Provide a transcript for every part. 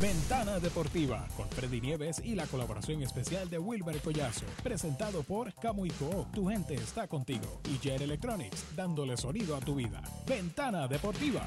Ventana Deportiva con Freddy Nieves y la colaboración especial de Wilmer Collazo. Presentado por Camuico, tu gente está contigo. Y Jet Electronics, dándole sonido a tu vida. Ventana Deportiva.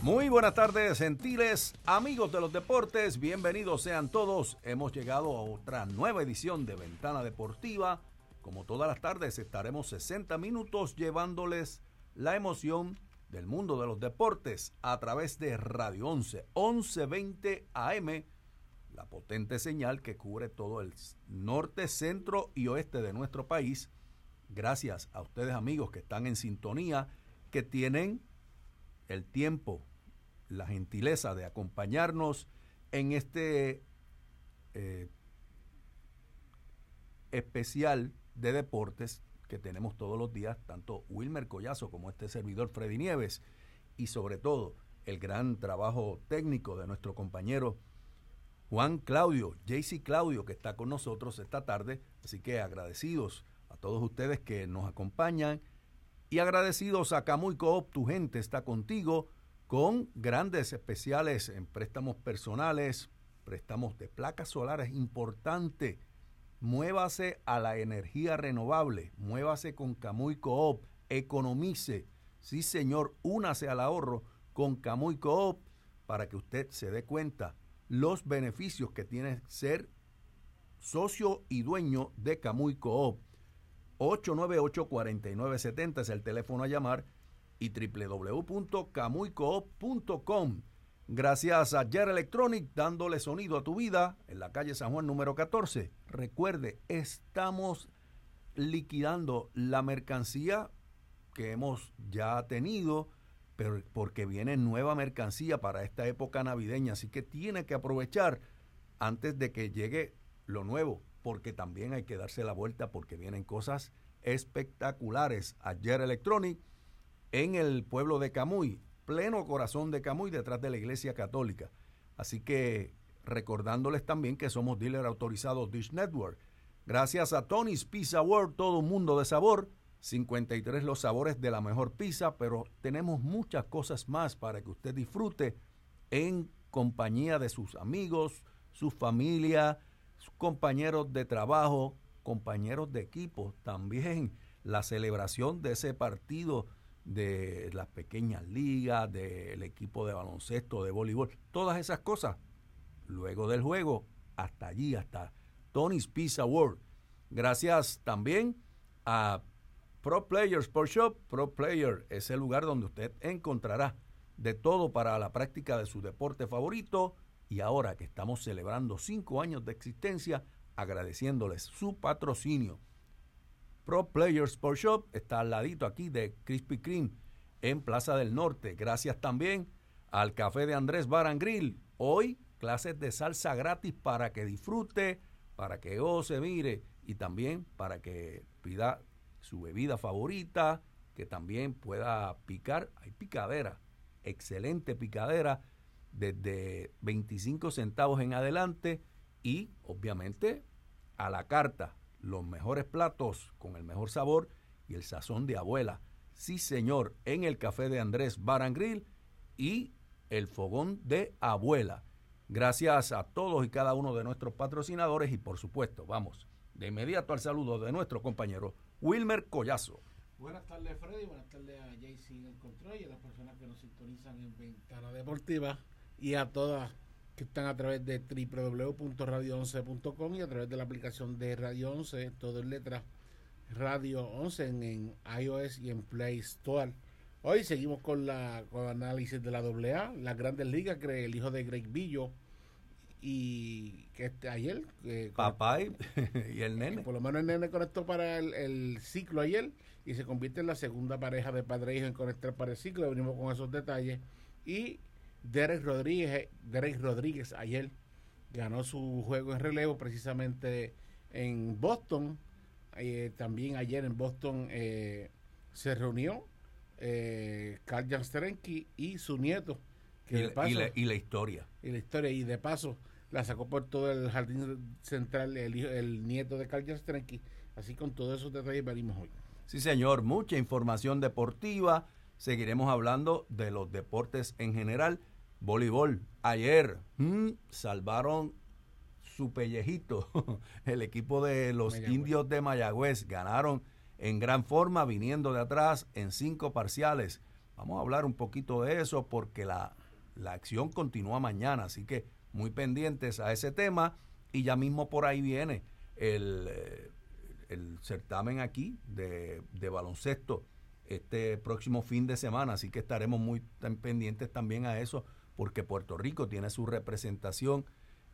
Muy buenas tardes, gentiles amigos de los deportes. Bienvenidos sean todos. Hemos llegado a otra nueva edición de Ventana Deportiva. Como todas las tardes, estaremos 60 minutos llevándoles la emoción del mundo de los deportes a través de Radio 11, 1120 AM, la potente señal que cubre todo el norte, centro y oeste de nuestro país. Gracias a ustedes amigos que están en sintonía, que tienen el tiempo la gentileza de acompañarnos en este eh, especial de deportes que tenemos todos los días, tanto Wilmer Collazo como este servidor Freddy Nieves, y sobre todo el gran trabajo técnico de nuestro compañero Juan Claudio, JC Claudio, que está con nosotros esta tarde. Así que agradecidos a todos ustedes que nos acompañan y agradecidos a Camuy Coop, tu gente está contigo con grandes especiales en préstamos personales, préstamos de placas solares, importante. Muévase a la energía renovable, muévase con Camuy Coop, economice. Sí, señor, únase al ahorro con Camuy Coop para que usted se dé cuenta los beneficios que tiene ser socio y dueño de Camuy Coop. 898-4970 es el teléfono a llamar y www.camuicoop.com. Gracias a Yer Electronic dándole sonido a tu vida en la calle San Juan número 14. Recuerde, estamos liquidando la mercancía que hemos ya tenido, pero porque viene nueva mercancía para esta época navideña, así que tiene que aprovechar antes de que llegue lo nuevo, porque también hay que darse la vuelta porque vienen cosas espectaculares. Ayer Electronic en el pueblo de Camuy, pleno corazón de Camuy, detrás de la iglesia católica. Así que recordándoles también que somos dealer autorizados Dish Network. Gracias a Tony's Pizza World, todo un mundo de sabor. 53 los sabores de la mejor pizza, pero tenemos muchas cosas más para que usted disfrute en compañía de sus amigos, su familia, sus compañeros de trabajo, compañeros de equipo. También la celebración de ese partido de las pequeñas ligas, del equipo de baloncesto, de voleibol, todas esas cosas. Luego del juego, hasta allí, hasta Tony's Pizza World. Gracias también a Pro Player Sport Shop. Pro Player es el lugar donde usted encontrará de todo para la práctica de su deporte favorito. Y ahora que estamos celebrando cinco años de existencia, agradeciéndoles su patrocinio. Pro Players Sport Shop está al ladito aquí de Krispy Kreme en Plaza del Norte. Gracias también al café de Andrés Baran Grill. Hoy clases de salsa gratis para que disfrute, para que se mire y también para que pida su bebida favorita, que también pueda picar. Hay picadera, excelente picadera desde 25 centavos en adelante y obviamente a la carta los mejores platos con el mejor sabor y el sazón de abuela. Sí, señor, en el café de Andrés Barangril y el fogón de abuela. Gracias a todos y cada uno de nuestros patrocinadores y por supuesto, vamos de inmediato al saludo de nuestro compañero Wilmer Collazo. Buenas tardes Freddy, buenas tardes a JC en y a las personas que nos sintonizan en Ventana Deportiva y a todas que están a través de www.radio11.com y a través de la aplicación de Radio 11, todo en letra Radio 11 en, iOS y en Play Store. Hoy seguimos con la con análisis de la AA, las grandes ligas, que el hijo de Greg Billo y que este, ayer. Papá y, el nene. Por lo menos el nene conectó para el, ciclo ayer y se convierte en la segunda pareja de padre e hijo en conectar para el ciclo. Venimos con esos detalles. Y Derek Rodríguez, Derek Rodríguez ayer ganó su juego en relevo precisamente en Boston. Eh, también ayer en Boston eh, se reunió eh, Carl y su nieto. Que y, la, y, la, historia. Y la historia. Y de paso la sacó por todo el jardín central el, el nieto de Carl Jansterenki. Así con todos esos detalles venimos hoy. Sí, señor, mucha información deportiva. Seguiremos hablando de los deportes en general. Voleibol. Ayer mm, salvaron su pellejito. El equipo de los indios de Mayagüez ganaron en gran forma, viniendo de atrás en cinco parciales. Vamos a hablar un poquito de eso porque la, la acción continúa mañana, así que muy pendientes a ese tema. Y ya mismo por ahí viene el, eh, el certamen aquí de, de, baloncesto este próximo fin de semana, así que estaremos muy pendientes también a eso, porque Puerto Rico tiene su representación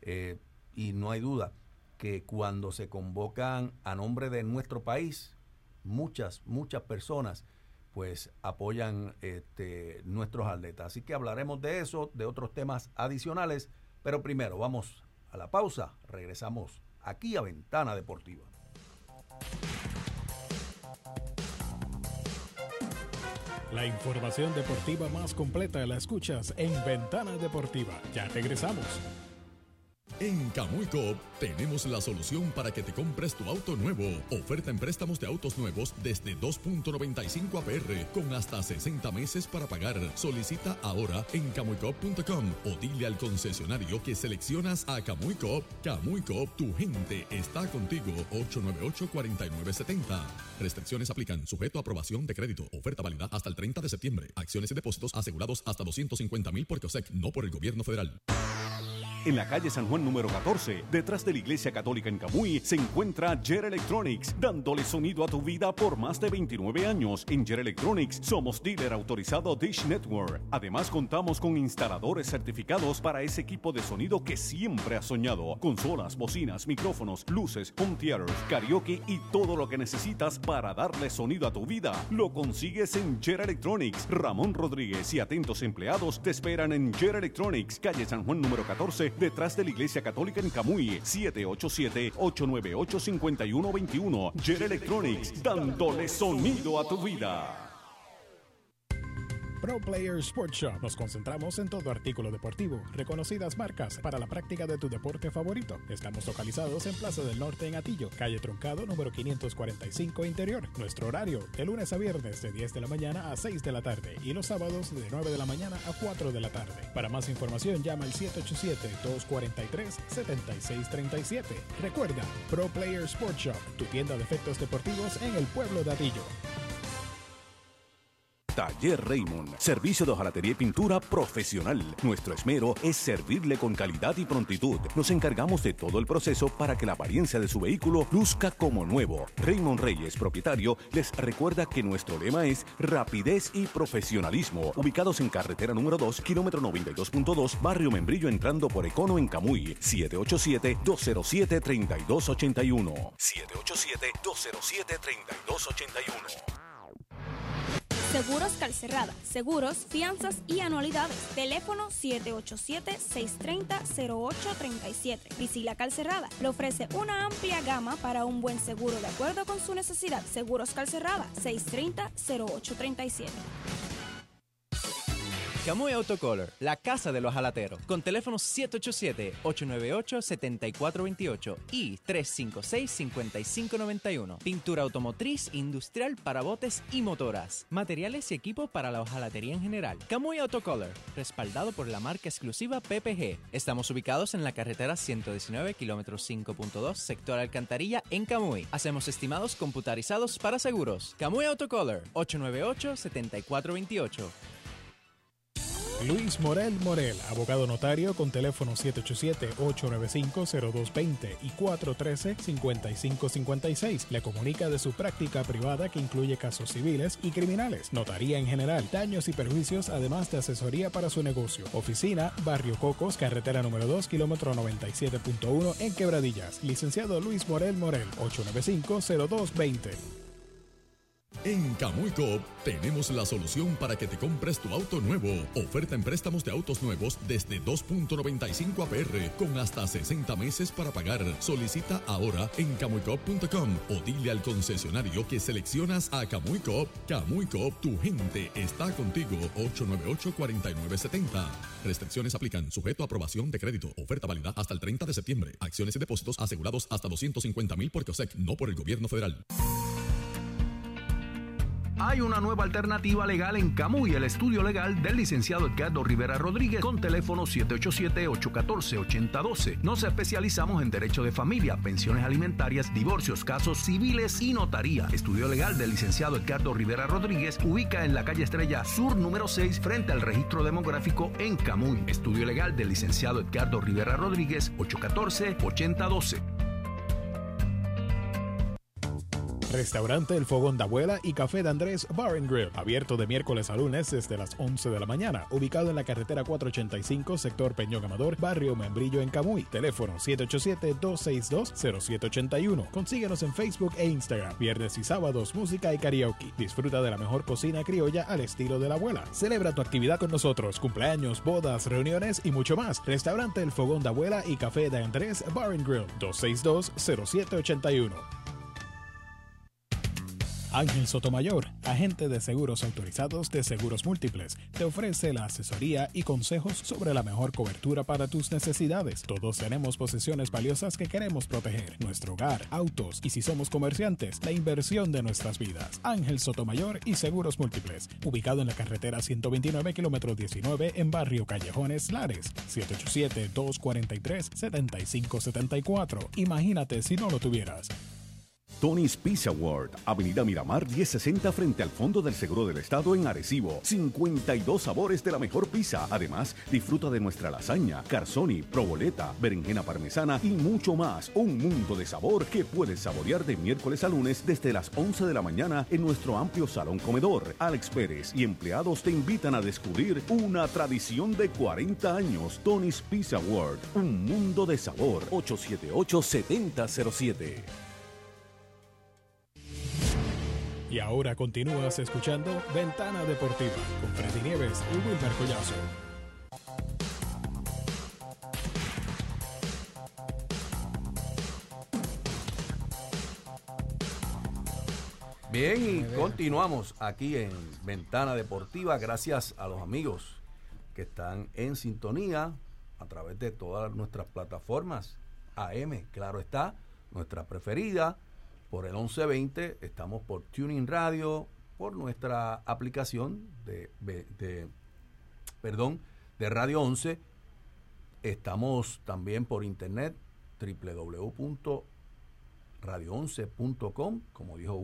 eh, y no hay duda que cuando se convocan a nombre de nuestro país, muchas, muchas personas pues apoyan este, nuestros atletas. Así que hablaremos de eso, de otros temas adicionales, pero primero vamos a la pausa, regresamos aquí a Ventana Deportiva. La información deportiva más completa la escuchas en Ventana Deportiva. Ya regresamos. En Camuy tenemos la solución para que te compres tu auto nuevo. Oferta en préstamos de autos nuevos desde 2.95 APR con hasta 60 meses para pagar. Solicita ahora en camuycop.com o dile al concesionario que seleccionas a Camuy Cop. tu gente está contigo. 898-4970. Restricciones aplican. Sujeto a aprobación de crédito. Oferta válida hasta el 30 de septiembre. Acciones y depósitos asegurados hasta 250 mil por COSEC, no por el gobierno federal. En la calle San Juan número 14, detrás de la Iglesia Católica en Camuy, se encuentra Jer Electronics, dándole sonido a tu vida por más de 29 años. En Jer Electronics somos dealer autorizado Dish Network. Además contamos con instaladores certificados para ese equipo de sonido que siempre has soñado. Consolas, bocinas, micrófonos, luces, home theaters, karaoke y todo lo que necesitas para darle sonido a tu vida. Lo consigues en Jer Electronics. Ramón Rodríguez y atentos empleados te esperan en Jer Electronics, calle San Juan número 14 detrás de la Iglesia Católica en Camuy, 787-898-5121. Jet Electronics, dándole sonido a tu vida. Pro Player Sports Shop. Nos concentramos en todo artículo deportivo, reconocidas marcas para la práctica de tu deporte favorito. Estamos localizados en Plaza del Norte en Atillo, calle Troncado número 545 Interior. Nuestro horario de lunes a viernes de 10 de la mañana a 6 de la tarde y los sábados de 9 de la mañana a 4 de la tarde. Para más información llama al 787-243-7637. Recuerda, Pro Player Sports Shop, tu tienda de efectos deportivos en el pueblo de Atillo. Taller Raymond, servicio de hojalatería y pintura profesional. Nuestro esmero es servirle con calidad y prontitud. Nos encargamos de todo el proceso para que la apariencia de su vehículo luzca como nuevo. Raymond Reyes, propietario, les recuerda que nuestro lema es rapidez y profesionalismo. Ubicados en carretera número 2, kilómetro 92.2, barrio Membrillo entrando por Econo en Camuy. 787-207-3281. 787-207-3281. Seguros Calcerrada, seguros, fianzas y anualidades. Teléfono 787-630-0837. Visila Calcerrada le ofrece una amplia gama para un buen seguro de acuerdo con su necesidad. Seguros Calcerrada, 630-0837. Camuy Autocolor, la casa de los jalateros, con teléfonos 787-898-7428 y 356-5591. Pintura automotriz, industrial para botes y motoras. Materiales y equipo para la hojalatería en general. Camuy Autocolor, respaldado por la marca exclusiva PPG. Estamos ubicados en la carretera 119, kilómetro 5.2, sector Alcantarilla, en Camuy. Hacemos estimados computarizados para seguros. Camuy Autocolor, 898-7428. Luis Morel Morel, abogado notario con teléfono 787-895-0220 y 413-5556. Le comunica de su práctica privada que incluye casos civiles y criminales, notaría en general, daños y perjuicios, además de asesoría para su negocio. Oficina, Barrio Cocos, carretera número 2, kilómetro 97.1 en Quebradillas. Licenciado Luis Morel Morel, 895-0220. En Camuy tenemos la solución para que te compres tu auto nuevo. Oferta en préstamos de autos nuevos desde 2.95 APR con hasta 60 meses para pagar. Solicita ahora en camuycop.com o dile al concesionario que seleccionas a Camuy Cop. Camuy tu gente está contigo. 898-4970. Restricciones aplican. Sujeto a aprobación de crédito. Oferta válida hasta el 30 de septiembre. Acciones y depósitos asegurados hasta 250 mil por COSEC, no por el gobierno federal. Hay una nueva alternativa legal en Camuy, el estudio legal del licenciado Edgardo Rivera Rodríguez con teléfono 787-814-8012. Nos especializamos en derecho de familia, pensiones alimentarias, divorcios, casos civiles y notaría. Estudio legal del licenciado Edgardo Rivera Rodríguez ubica en la calle Estrella Sur número 6 frente al registro demográfico en Camuy. Estudio legal del licenciado Edgardo Rivera Rodríguez 814-8012. Restaurante El Fogón de Abuela y Café de Andrés Bar and Grill, abierto de miércoles a lunes desde las 11 de la mañana, ubicado en la carretera 485, sector Peñón Amador, barrio Membrillo en Camuy. Teléfono 787-262-0781. Consíguenos en Facebook e Instagram. Viernes y sábados, música y karaoke. Disfruta de la mejor cocina criolla al estilo de la abuela. Celebra tu actividad con nosotros, cumpleaños, bodas, reuniones y mucho más. Restaurante El Fogón de Abuela y Café de Andrés Bar and Grill, 262-0781. Ángel Sotomayor, agente de seguros autorizados de seguros múltiples, te ofrece la asesoría y consejos sobre la mejor cobertura para tus necesidades. Todos tenemos posesiones valiosas que queremos proteger, nuestro hogar, autos y si somos comerciantes, la inversión de nuestras vidas. Ángel Sotomayor y Seguros Múltiples, ubicado en la carretera 129 kilómetro 19 en barrio Callejones Lares, 787-243-7574. Imagínate si no lo tuvieras. Tony's Pizza World, Avenida Miramar 1060 frente al Fondo del Seguro del Estado en Arecibo. 52 sabores de la mejor pizza. Además, disfruta de nuestra lasaña, carzoni, proboleta, berenjena parmesana y mucho más. Un mundo de sabor que puedes saborear de miércoles a lunes desde las 11 de la mañana en nuestro amplio salón comedor. Alex Pérez y empleados te invitan a descubrir una tradición de 40 años. Tony's Pizza World, un mundo de sabor. 878 7007. Y ahora continúas escuchando Ventana Deportiva con Freddy Nieves y Wilmer Collazo. Bien, y continuamos aquí en Ventana Deportiva gracias a los amigos que están en sintonía a través de todas nuestras plataformas. AM, claro está, nuestra preferida, por el 1120, estamos por Tuning Radio, por nuestra aplicación de, perdón, de Radio 11. Estamos también por internet www.radio11.com, como dijo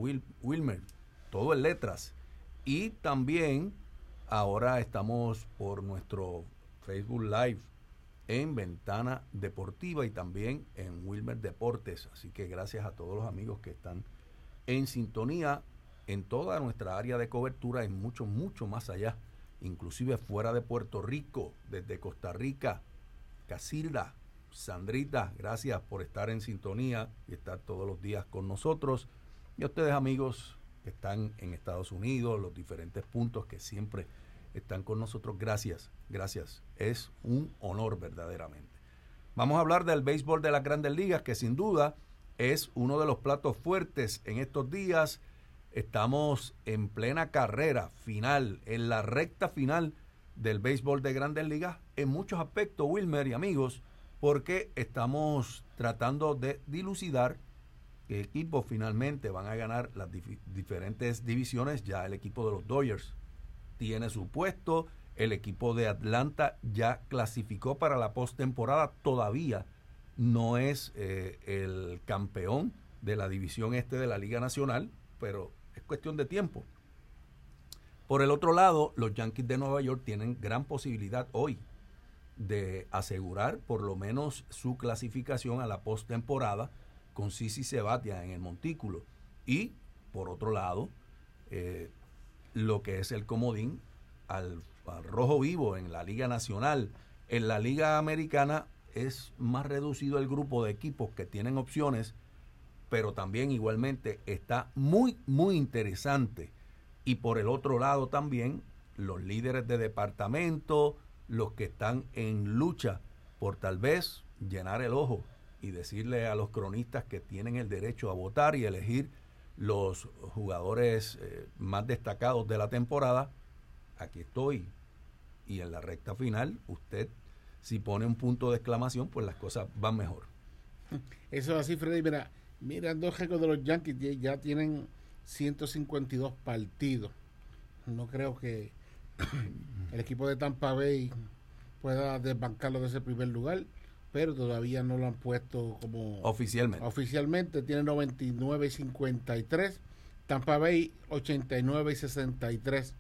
Wilmer, todo en letras. Y también ahora estamos por nuestro Facebook Live en Ventana Deportiva y también en Wilmer Deportes. Así que gracias a todos los amigos que están en sintonía en toda nuestra área de cobertura, en mucho, mucho más allá, inclusive fuera de Puerto Rico, desde Costa Rica, Casilda, Sandrita, gracias por estar en sintonía y estar todos los días con nosotros. Y a ustedes amigos que están en Estados Unidos, los diferentes puntos que siempre están con nosotros. Gracias, gracias. Es un honor verdaderamente. Vamos a hablar del béisbol de las grandes ligas, que sin duda es uno de los platos fuertes en estos días. Estamos en plena carrera final, en la recta final del béisbol de grandes ligas, en muchos aspectos, Wilmer y amigos, porque estamos tratando de dilucidar qué equipos finalmente van a ganar las diferentes divisiones. Ya el equipo de los Dodgers tiene su puesto. El equipo de Atlanta ya clasificó para la postemporada. Todavía no es eh, el campeón de la división este de la Liga Nacional, pero es cuestión de tiempo. Por el otro lado, los Yankees de Nueva York tienen gran posibilidad hoy de asegurar por lo menos su clasificación a la postemporada con Sisi Sebatia en el montículo. Y, por otro lado, eh, lo que es el comodín al, rojo vivo en la Liga Nacional. En la Liga Americana es más reducido el grupo de equipos que tienen opciones, pero también igualmente está muy, muy interesante. Y por el otro lado también los líderes de departamento, los que están en lucha por tal vez llenar el ojo y decirle a los cronistas que tienen el derecho a votar y elegir los jugadores eh, más destacados de la temporada, aquí estoy. Y en la recta final, usted, si pone un punto de exclamación, pues las cosas van mejor. Eso es así, Freddy. Mira, mira dos récords de los Yankees, ya tienen 152 partidos. No creo que el equipo de Tampa Bay pueda desbancarlo de ese primer lugar, pero todavía no lo han puesto como oficialmente. Oficialmente tiene 99 y 53, Tampa Bay 89 y 63.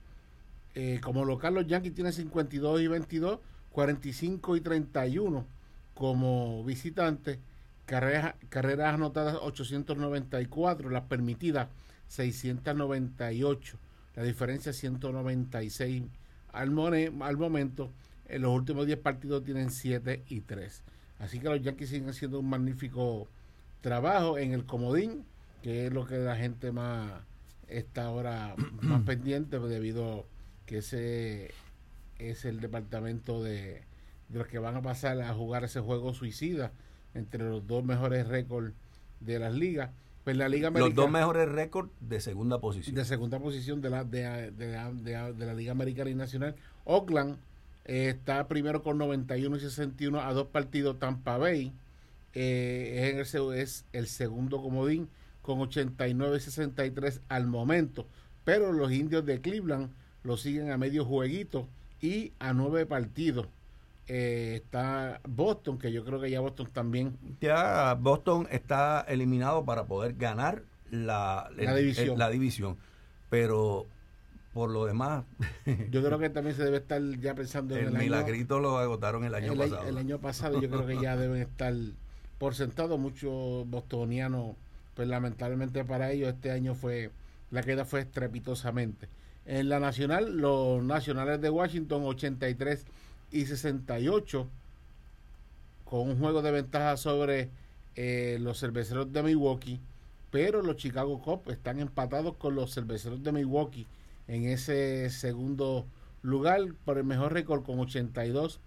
Eh, como local los Yankees tienen 52 y 22, 45 y 31 como visitante, carreras, carreras anotadas 894, las permitidas 698, la diferencia 196 al, al momento. En los últimos 10 partidos tienen 7 y 3. Así que los Yankees siguen haciendo un magnífico trabajo en el comodín, que es lo que la gente más está ahora más pendiente debido que ese es el departamento de, de los que van a pasar a jugar ese juego suicida entre los dos mejores récords de las ligas. Pues la Liga Americana, Los dos mejores récords de segunda posición. De segunda posición de la, de, de, la Liga Americana y Nacional. Oakland eh, está primero con 91 y 61 a dos partidos. Tampa Bay eh, es, el, es el segundo comodín con 89 y 63 al momento. Pero los indios de Cleveland lo siguen a medio jueguito y a nueve partidos. Eh, está Boston, que yo creo que ya Boston también. Ya Boston está eliminado para poder ganar la, división. la división. Pero por lo demás. yo creo que también se debe estar ya pensando en el milagrito lo agotaron el año pasado. El año pasado yo creo que ya deben estar por sentado. Muchos bostonianos, pues lamentablemente para ellos este año fue. La queda fue estrepitosamente. En la nacional, los nacionales de Washington 83 y 68 con un juego de ventaja sobre eh, los cerveceros de Milwaukee, pero los Chicago Cubs están empatados con los cerveceros de Milwaukee en ese segundo lugar por el mejor récord con 82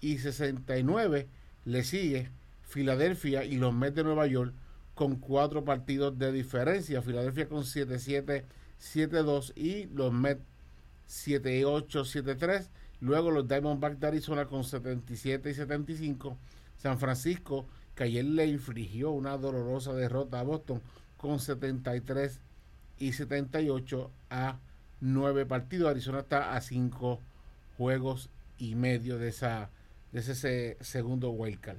y 69 le sigue Filadelfia y los Mets de Nueva York con cuatro partidos de diferencia. Filadelfia con 7-7, 7-2 y los Mets 7-8, 7-3 Luego los Diamondbacks de Arizona con 77 y 75. San Francisco, que ayer le infligió una dolorosa derrota a Boston con 73 y 78 a 9 partidos. Arizona está a 5 juegos y medio de, esa, de ese segundo wildcard.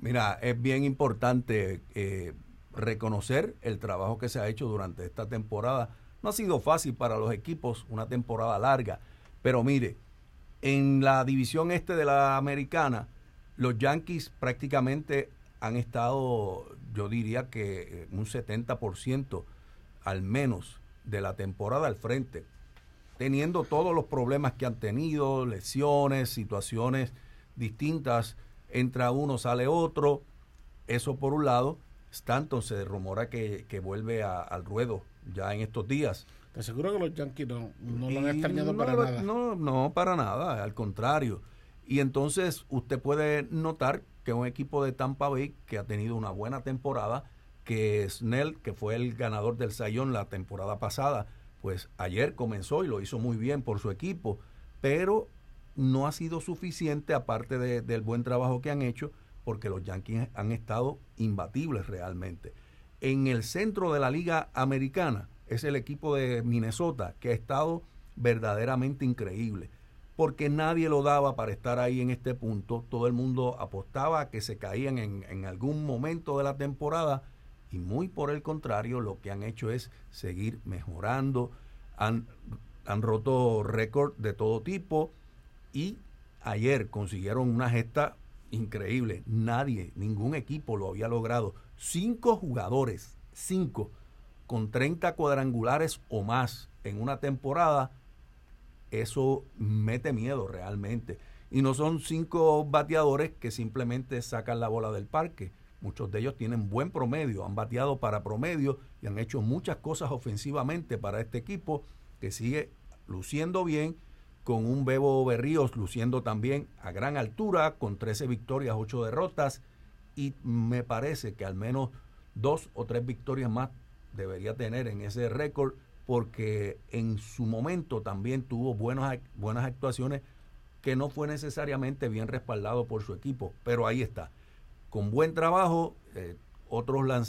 Mira, es bien importante eh, reconocer el trabajo que se ha hecho durante esta temporada. No ha sido fácil para los equipos, una temporada larga, pero mire, en la división este de la americana, los Yankees prácticamente han estado, yo diría que eh, un 70% al menos de la temporada al frente, teniendo todos los problemas que han tenido, lesiones, situaciones distintas, entra uno, sale otro, eso por un lado, Stanton se rumora que, que vuelve al ruedo ya en estos días. Te aseguro que los Yankees no, lo han extrañado para nada. No, no, para nada, al contrario. Y entonces usted puede notar que un equipo de Tampa Bay que ha tenido una buena temporada, que Snell, que fue el ganador del Sayón la temporada pasada, pues ayer comenzó y lo hizo muy bien por su equipo, pero no ha sido suficiente aparte del buen trabajo que han hecho, porque los Yankees han estado imbatibles realmente. En el centro de la liga americana, es el equipo de Minnesota, que ha estado verdaderamente increíble, porque nadie lo daba para estar ahí en este punto, todo el mundo apostaba a que se caían en, algún momento de la temporada, y muy por el contrario, lo que han hecho es seguir mejorando, han, han roto récord de todo tipo, y ayer consiguieron una gesta increíble, nadie, ningún equipo lo había logrado, cinco jugadores, cinco, con 30 cuadrangulares o más en una temporada, eso mete miedo realmente. Y no son cinco bateadores que simplemente sacan la bola del parque. Muchos de ellos tienen buen promedio, han bateado para promedio y han hecho muchas cosas ofensivamente para este equipo que sigue luciendo bien, con un Bebo Berríos luciendo también a gran altura, con 13 victorias, 8 derrotas, y me parece que al menos dos o tres victorias más debería tener en ese récord porque en su momento también tuvo buenas, buenas actuaciones que no fue necesariamente bien respaldado por su equipo, pero ahí está. Con buen trabajo, eh, otros lanzadores